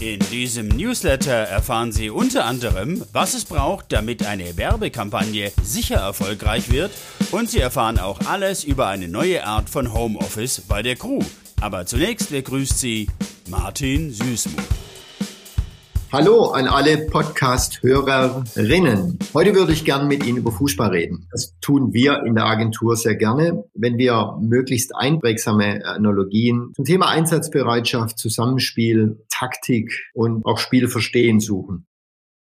In diesem Newsletter erfahren Sie unter anderem, was es braucht, damit eine Werbekampagne sicher erfolgreich wird und Sie erfahren auch alles über eine neue Art von Homeoffice bei der Crew. Aber zunächst begrüßt Sie Martin Süßmuth. Hallo an alle Podcast-Hörerinnen. Heute würde ich gerne mit Ihnen über Fußball reden. Das tun wir in der Agentur sehr gerne, wenn wir möglichst einprägsame Analogien zum Thema Einsatzbereitschaft, Zusammenspiel, Taktik und auch Spielverstehen suchen.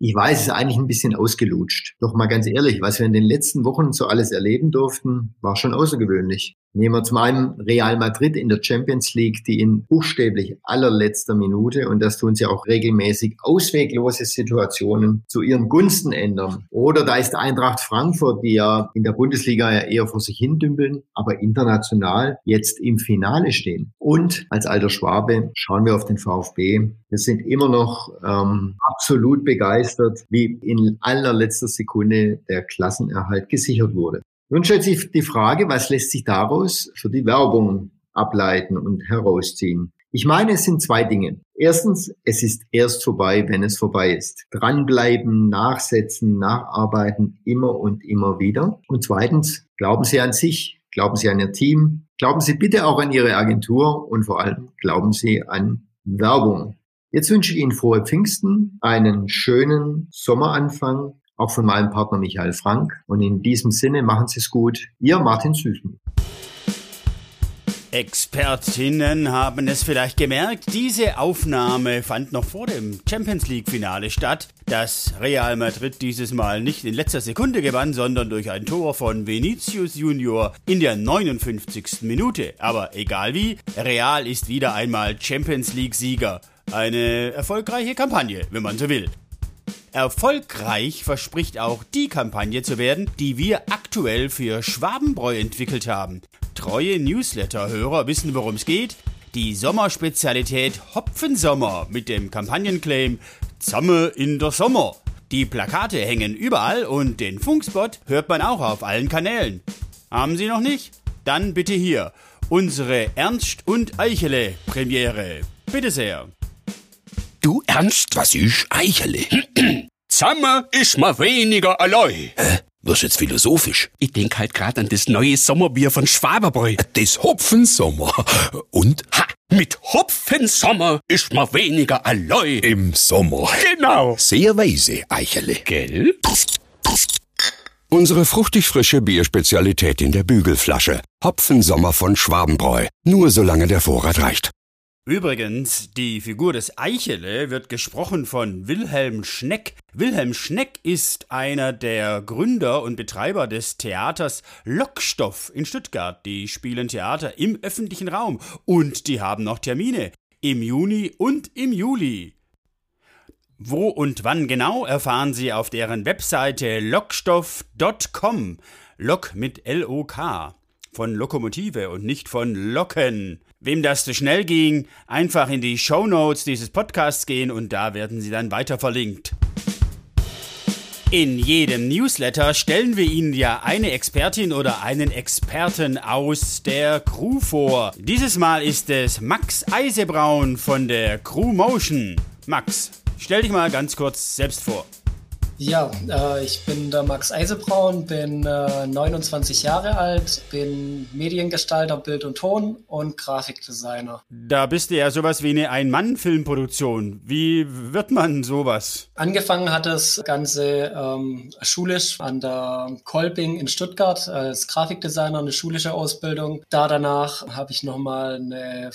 Ich weiß, es ist eigentlich ein bisschen ausgelutscht. Doch mal ganz ehrlich, was wir in den letzten Wochen so alles erleben durften, war schon außergewöhnlich. Nehmen wir zum einen Real Madrid in der Champions League, die in buchstäblich allerletzter Minute, und das tun sie auch regelmäßig, ausweglose Situationen zu ihren Gunsten ändern. Oder da ist Eintracht Frankfurt, die ja in der Bundesliga ja eher vor sich hin dümpeln, aber international jetzt im Finale stehen. Und als alter Schwabe schauen wir auf den VfB. Wir sind immer noch ähm, absolut begeistert, wie in allerletzter Sekunde der Klassenerhalt gesichert wurde. Nun stellt sich die Frage, was lässt sich daraus für die Werbung ableiten und herausziehen? Ich meine, es sind zwei Dinge. Erstens, es ist erst vorbei, wenn es vorbei ist. Dranbleiben, nachsetzen, nacharbeiten, immer und immer wieder. Und zweitens, glauben Sie an sich, glauben Sie an Ihr Team, glauben Sie bitte auch an Ihre Agentur und vor allem glauben Sie an Werbung. Jetzt wünsche ich Ihnen frohe Pfingsten, einen schönen Sommeranfang, auch von meinem Partner Michael Frank. Und in diesem Sinne machen Sie es gut. Ihr Martin Süßen. Expertinnen haben es vielleicht gemerkt, diese Aufnahme fand noch vor dem Champions League Finale statt, das Real Madrid dieses Mal nicht in letzter Sekunde gewann, sondern durch ein Tor von Vinicius Junior in der 59. Minute. Aber egal wie, Real ist wieder einmal Champions League Sieger. Eine erfolgreiche Kampagne, wenn man so will. Erfolgreich verspricht auch die Kampagne zu werden, die wir aktuell für Schwabenbräu entwickelt haben. Treue Newsletter-Hörer wissen, worum es geht. Die Sommerspezialität Hopfensommer mit dem Kampagnenclaim Zamme in der Sommer. Die Plakate hängen überall und den Funkspot hört man auch auf allen Kanälen. Haben Sie noch nicht? Dann bitte hier unsere Ernst und Eichele Premiere. Bitte sehr. Du ernst, was ich Eichele? Sommer ist mal weniger allein. Hä? Wirst jetzt philosophisch? Ich denk halt grad an das neue Sommerbier von Schwaberbräu. Das Hopfensommer. Und? Ha! Mit Hopfensommer ist man weniger allein. Im Sommer. Genau. Sehr weise, Eichele. Gell? Unsere fruchtig frische Bierspezialität in der Bügelflasche. Hopfensommer von Schwabenbräu. Nur solange der Vorrat reicht. Übrigens, die Figur des Eichele wird gesprochen von Wilhelm Schneck. Wilhelm Schneck ist einer der Gründer und Betreiber des Theaters Lockstoff in Stuttgart. Die spielen Theater im öffentlichen Raum und die haben noch Termine im Juni und im Juli. Wo und wann genau erfahren Sie auf deren Webseite lockstoff.com. Lok mit L-O-K. Von Lokomotive und nicht von Locken. Wem das zu schnell ging, einfach in die Show Notes dieses Podcasts gehen und da werden sie dann weiter verlinkt. In jedem Newsletter stellen wir Ihnen ja eine Expertin oder einen Experten aus der Crew vor. Dieses Mal ist es Max Eisebraun von der Crew Motion. Max, stell dich mal ganz kurz selbst vor. Ja, äh, ich bin der Max Eisebraun, bin äh, 29 Jahre alt, bin Mediengestalter, Bild und Ton und Grafikdesigner. Da bist du ja sowas wie eine Ein-Mann-Filmproduktion. Wie wird man sowas? Angefangen hat das Ganze ähm, schulisch an der Kolping in Stuttgart als Grafikdesigner, eine schulische Ausbildung. Da danach habe ich nochmal eine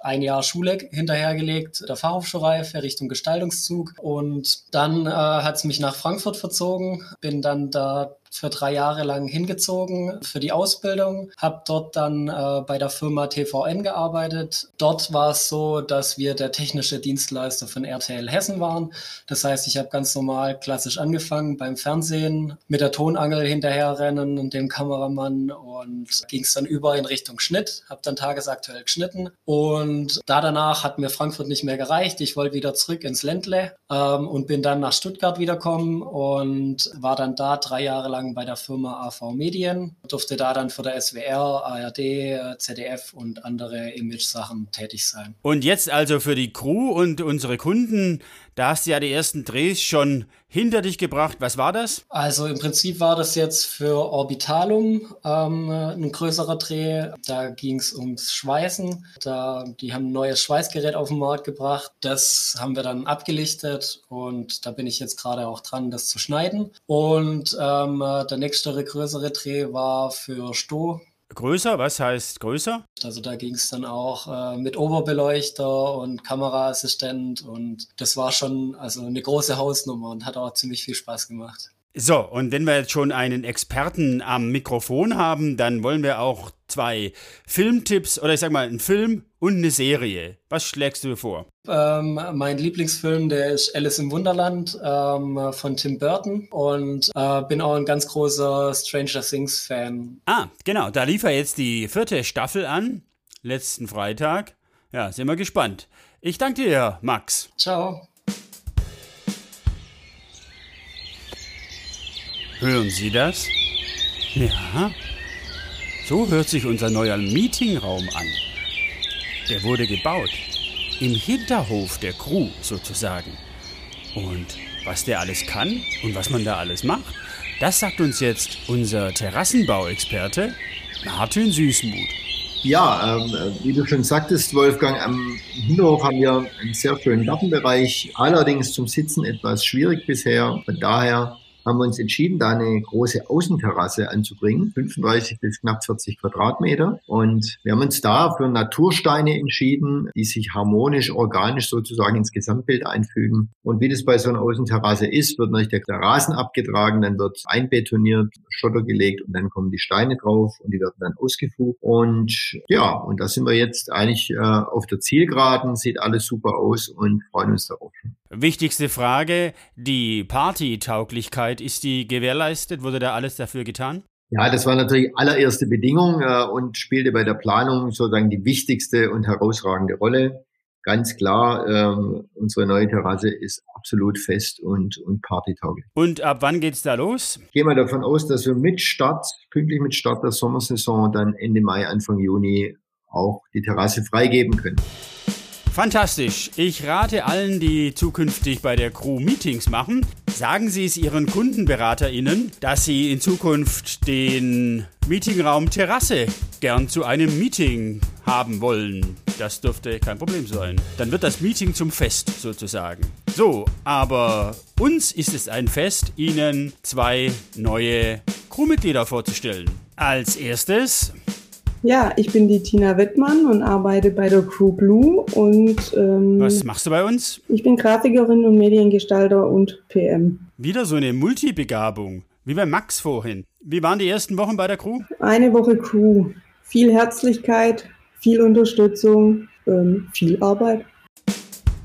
ein Jahr Schule hinterhergelegt, der Fachhochschulreife Richtung Gestaltungszug. Und dann äh, hat es mich nach Frankfurt verzogen, bin dann da für drei Jahre lang hingezogen für die Ausbildung, habe dort dann äh, bei der Firma TVN gearbeitet. Dort war es so, dass wir der technische Dienstleister von RTL Hessen waren. Das heißt, ich habe ganz normal klassisch angefangen beim Fernsehen mit der Tonangel hinterherrennen und dem Kameramann und ging es dann über in Richtung Schnitt, habe dann tagesaktuell geschnitten und da danach hat mir Frankfurt nicht mehr gereicht. Ich wollte wieder zurück ins Ländle ähm, und bin dann nach Stuttgart wiederkommen und war dann da drei Jahre lang lang bei der Firma AV Medien, durfte da dann für der SWR, ARD, ZDF und andere Image-Sachen tätig sein. Und jetzt also für die Crew und unsere Kunden da hast du ja die ersten Drehs schon hinter dich gebracht. Was war das? Also im Prinzip war das jetzt für Orbitalum ähm, ein größerer Dreh. Da ging es ums Schweißen. Da, die haben ein neues Schweißgerät auf den Markt gebracht. Das haben wir dann abgelichtet und da bin ich jetzt gerade auch dran, das zu schneiden. Und ähm, der nächste größere Dreh war für Sto Größer, was heißt größer? Also da ging es dann auch äh, mit Oberbeleuchter und Kameraassistent und das war schon also eine große Hausnummer und hat auch ziemlich viel Spaß gemacht. So, und wenn wir jetzt schon einen Experten am Mikrofon haben, dann wollen wir auch zwei Filmtipps oder ich sag mal einen Film und eine Serie. Was schlägst du vor? Ähm, mein Lieblingsfilm, der ist Alice im Wunderland ähm, von Tim Burton und äh, bin auch ein ganz großer Stranger Things Fan. Ah, genau, da lief ja jetzt die vierte Staffel an, letzten Freitag. Ja, sind wir gespannt. Ich danke dir, Max. Ciao. Hören Sie das? Ja. So hört sich unser neuer Meetingraum an. Der wurde gebaut. Im Hinterhof der Crew sozusagen. Und was der alles kann und was man da alles macht, das sagt uns jetzt unser Terrassenbauexperte Martin Süßmuth. Ja, ähm, wie du schon sagtest, Wolfgang, am Hinterhof haben wir einen sehr schönen Gartenbereich, allerdings zum Sitzen etwas schwierig bisher. Von daher haben wir uns entschieden, da eine große Außenterrasse anzubringen, 35 bis knapp 40 Quadratmeter. Und wir haben uns da für Natursteine entschieden, die sich harmonisch, organisch sozusagen ins Gesamtbild einfügen. Und wie das bei so einer Außenterrasse ist, wird natürlich der Rasen abgetragen, dann wird einbetoniert, Schotter gelegt und dann kommen die Steine drauf und die werden dann ausgefugt. Und ja, und da sind wir jetzt eigentlich äh, auf der Zielgeraden, sieht alles super aus und freuen uns darauf. Wichtigste Frage, die Partytauglichkeit, ist die gewährleistet? Wurde da alles dafür getan? Ja, das war natürlich allererste Bedingung äh, und spielte bei der Planung sozusagen die wichtigste und herausragende Rolle. Ganz klar, äh, unsere neue Terrasse ist absolut fest und, und partytauglich. Und ab wann geht's da los? Ich gehe mal davon aus, dass wir mit Start, pünktlich mit Start der Sommersaison dann Ende Mai, Anfang Juni auch die Terrasse freigeben können. Fantastisch. Ich rate allen, die zukünftig bei der Crew Meetings machen, sagen Sie es Ihren KundenberaterInnen, dass Sie in Zukunft den Meetingraum Terrasse gern zu einem Meeting haben wollen. Das dürfte kein Problem sein. Dann wird das Meeting zum Fest sozusagen. So, aber uns ist es ein Fest, Ihnen zwei neue Crewmitglieder vorzustellen. Als erstes ja, ich bin die Tina Wittmann und arbeite bei der Crew Blue und ähm, was machst du bei uns? Ich bin Grafikerin und Mediengestalter und PM. Wieder so eine Multibegabung, wie bei Max vorhin. Wie waren die ersten Wochen bei der Crew? Eine Woche Crew, viel Herzlichkeit, viel Unterstützung, ähm, viel Arbeit.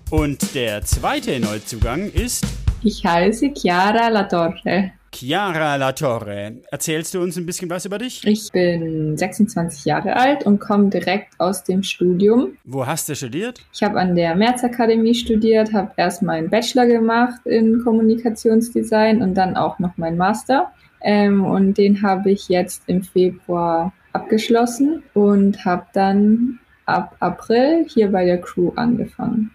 Und der zweite Neuzugang ist? Ich heiße Chiara Latorre. Chiara Latorre, erzählst du uns ein bisschen was über dich? Ich bin 26 Jahre alt und komme direkt aus dem Studium. Wo hast du studiert? Ich habe an der Märzakademie studiert, habe erst meinen Bachelor gemacht in Kommunikationsdesign und dann auch noch meinen Master. Ähm, und den habe ich jetzt im Februar abgeschlossen und habe dann ab April hier bei der Crew angefangen.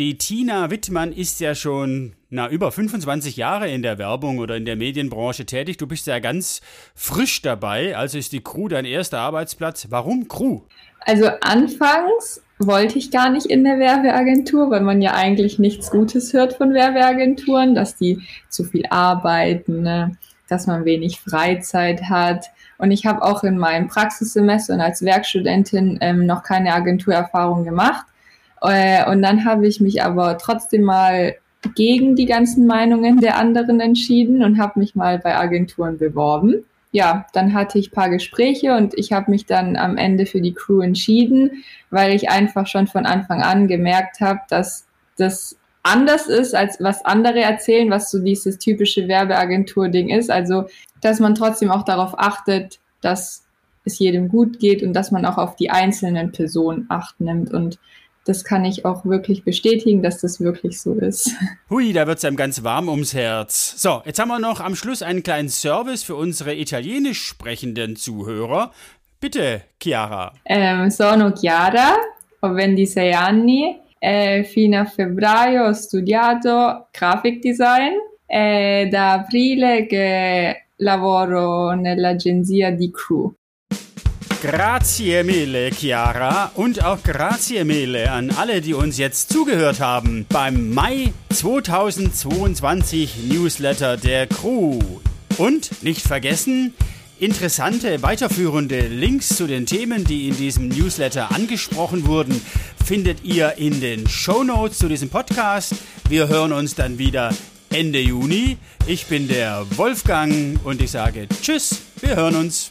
Die Tina Wittmann ist ja schon na, über 25 Jahre in der Werbung oder in der Medienbranche tätig. Du bist ja ganz frisch dabei. Also ist die Crew dein erster Arbeitsplatz. Warum Crew? Also anfangs wollte ich gar nicht in der Werbeagentur, weil man ja eigentlich nichts Gutes hört von Werbeagenturen, dass die zu viel arbeiten, ne? dass man wenig Freizeit hat. Und ich habe auch in meinem Praxissemester und als Werkstudentin ähm, noch keine Agenturerfahrung gemacht. Äh, und dann habe ich mich aber trotzdem mal gegen die ganzen Meinungen der anderen entschieden und habe mich mal bei Agenturen beworben. Ja, dann hatte ich paar Gespräche und ich habe mich dann am Ende für die Crew entschieden, weil ich einfach schon von Anfang an gemerkt habe, dass das anders ist, als was andere erzählen, was so dieses typische Werbeagentur-Ding ist. Also, dass man trotzdem auch darauf achtet, dass es jedem gut geht und dass man auch auf die einzelnen Personen acht nimmt. Und das kann ich auch wirklich bestätigen, dass das wirklich so ist. Hui, da wird es einem ganz warm ums Herz. So, jetzt haben wir noch am Schluss einen kleinen Service für unsere italienisch sprechenden Zuhörer. Bitte, Chiara. Ähm, sono Chiara, ho 26 anni, e fino a febbraio ho studiato graphic design e da aprile che lavoro nell'agenzia di Crew. Grazie mille, Chiara. Und auch grazie mille an alle, die uns jetzt zugehört haben beim Mai 2022 Newsletter der Crew. Und nicht vergessen, interessante weiterführende Links zu den Themen, die in diesem Newsletter angesprochen wurden, findet ihr in den Show Notes zu diesem Podcast. Wir hören uns dann wieder Ende Juni. Ich bin der Wolfgang und ich sage Tschüss, wir hören uns.